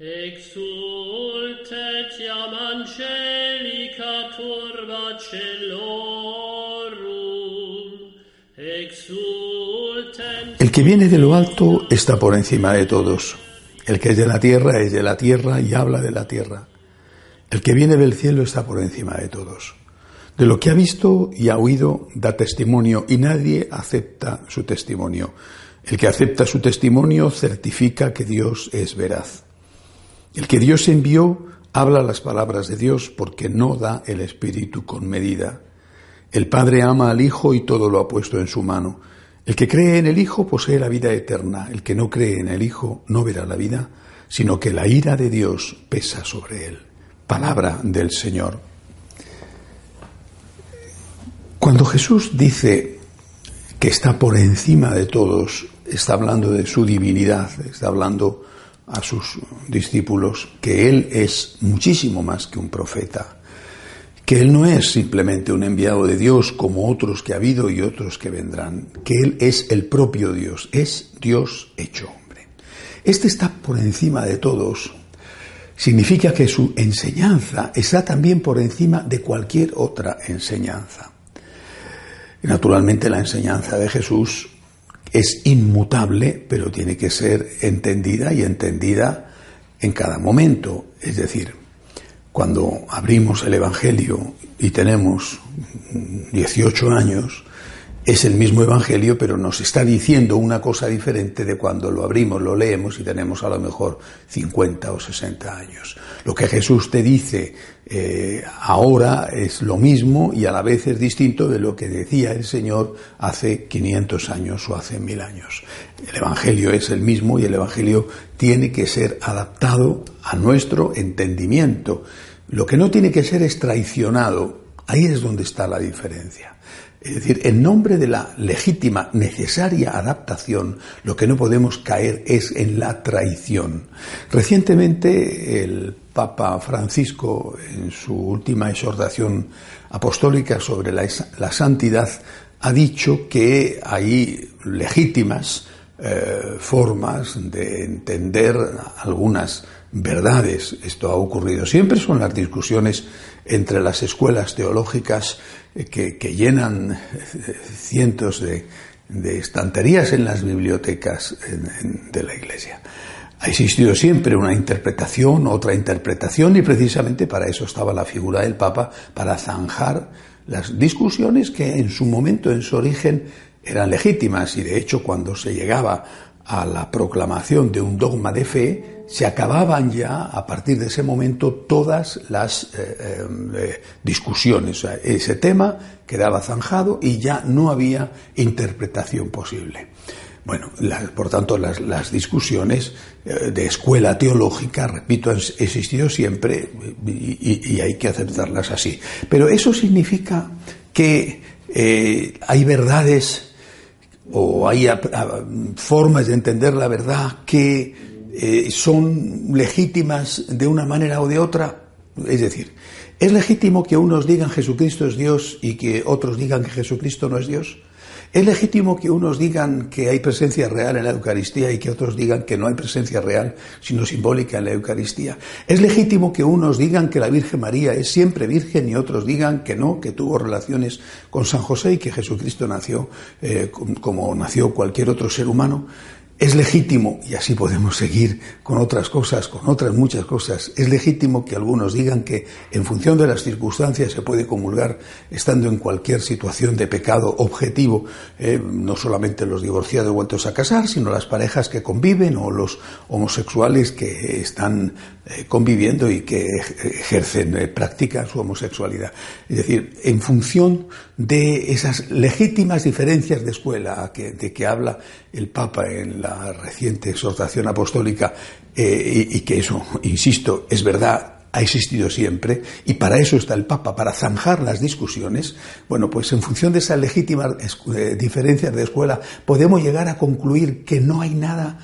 Exultet iam angelica turba celorum, El que viene de lo alto está por encima de todos. El que es de la tierra es de la tierra y habla de la tierra. El que viene del cielo está por encima de todos. De lo que ha visto y ha oído da testimonio y nadie acepta su testimonio. El que acepta su testimonio certifica que Dios es veraz. El que Dios envió habla las palabras de Dios porque no da el Espíritu con medida. El Padre ama al Hijo y todo lo ha puesto en su mano. El que cree en el Hijo posee la vida eterna. El que no cree en el Hijo no verá la vida, sino que la ira de Dios pesa sobre él. Palabra del Señor. Cuando Jesús dice que está por encima de todos, está hablando de su divinidad, está hablando a sus discípulos que Él es muchísimo más que un profeta, que Él no es simplemente un enviado de Dios como otros que ha habido y otros que vendrán, que Él es el propio Dios, es Dios hecho hombre. Este está por encima de todos. Significa que su enseñanza está también por encima de cualquier otra enseñanza. Naturalmente la enseñanza de Jesús es inmutable, pero tiene que ser entendida y entendida en cada momento. Es decir, cuando abrimos el Evangelio y tenemos 18 años, es el mismo Evangelio, pero nos está diciendo una cosa diferente de cuando lo abrimos, lo leemos y tenemos a lo mejor 50 o 60 años. Lo que Jesús te dice eh, ahora es lo mismo y a la vez es distinto de lo que decía el Señor hace 500 años o hace mil años. El Evangelio es el mismo y el Evangelio tiene que ser adaptado a nuestro entendimiento. Lo que no tiene que ser es traicionado. Ahí es donde está la diferencia. Es decir, en nombre de la legítima, necesaria adaptación, lo que no podemos caer es en la traición. Recientemente el Papa Francisco, en su última exhortación apostólica sobre la, la santidad, ha dicho que hay legítimas eh, formas de entender algunas verdades. Esto ha ocurrido. Siempre son las discusiones entre las escuelas teológicas eh, que, llenan eh, cientos de, estanterías en las bibliotecas de la Iglesia. Ha existido siempre una interpretación, otra interpretación, y precisamente para eso estaba la figura del Papa, para zanjar las discusiones que en su momento, en su origen, eran legítimas, y de hecho cuando se llegaba a la proclamación de un dogma de fe, se acababan ya a partir de ese momento todas las eh, eh, eh, discusiones. ese tema quedaba zanjado y ya no había interpretación posible. Bueno, por tanto, las, discusiones de escuela teológica, repito, han existido siempre y, hay que aceptarlas así. Pero eso significa que hay verdades o hay formas de entender la verdad que eh, son legítimas de una manera o de otra. Es decir, ¿es legítimo que unos digan Jesucristo es Dios y que otros digan que Jesucristo no es Dios? ¿Es legítimo que unos digan que hay presencia real en la Eucaristía y que otros digan que no hay presencia real, sino simbólica en la Eucaristía? ¿Es legítimo que unos digan que la Virgen María es siempre virgen y otros digan que no, que tuvo relaciones con San José y que Jesucristo nació eh, como nació cualquier otro ser humano? Es legítimo, y así podemos seguir con otras cosas, con otras muchas cosas, es legítimo que algunos digan que en función de las circunstancias se puede comulgar estando en cualquier situación de pecado objetivo, eh, no solamente los divorciados vueltos a casar, sino las parejas que conviven o los homosexuales que están conviviendo y que ejercen, eh, practican su homosexualidad. Es decir, en función de esas legítimas diferencias de escuela de que habla el Papa en la reciente exhortación apostólica, eh, y, que eso, insisto, es verdad, ha existido siempre, y para eso está el Papa, para zanjar las discusiones, bueno, pues en función de esas legítimas diferencias de escuela, podemos llegar a concluir que no hay nada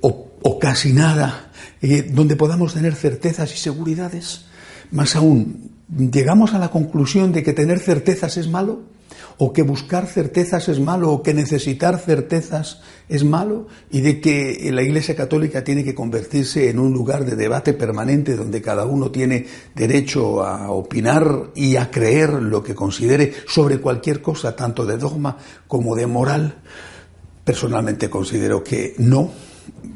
o casi nada eh, donde podamos tener certezas y seguridades. Más aún, ¿llegamos a la conclusión de que tener certezas es malo? o que buscar certezas es malo, o que necesitar certezas es malo, y de que la Iglesia Católica tiene que convertirse en un lugar de debate permanente donde cada uno tiene derecho a opinar y a creer lo que considere sobre cualquier cosa, tanto de dogma como de moral. Personalmente considero que no,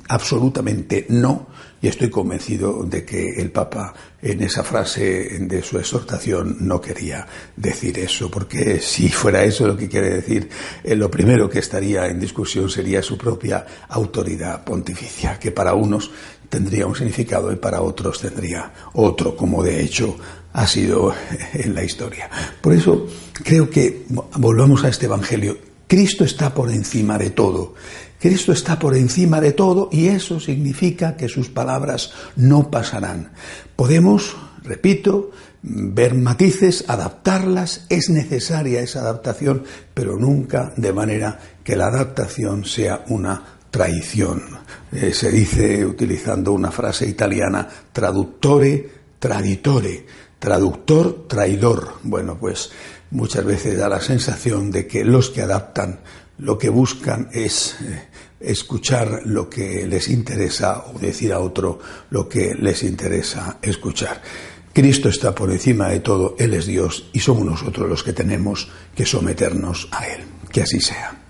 absolutamente no, y estoy convencido de que el Papa en esa frase de su exhortación no quería decir eso, porque si fuera eso lo que quiere decir, eh, lo primero que estaría en discusión sería su propia autoridad pontificia, que para unos tendría un significado y para otros tendría otro, como de hecho ha sido en la historia. Por eso creo que volvamos a este Evangelio. Cristo está por encima de todo. Cristo está por encima de todo y eso significa que sus palabras no pasarán. Podemos, repito, ver matices, adaptarlas, es necesaria esa adaptación, pero nunca de manera que la adaptación sea una traición. Eh, se dice, utilizando una frase italiana, traductore, traditore, traductor, traidor. Bueno, pues muchas veces da la sensación de que los que adaptan lo que buscan es eh, escuchar lo que les interesa o decir a otro lo que les interesa escuchar. Cristo está por encima de todo, Él es Dios y somos nosotros los que tenemos que someternos a Él. Que así sea.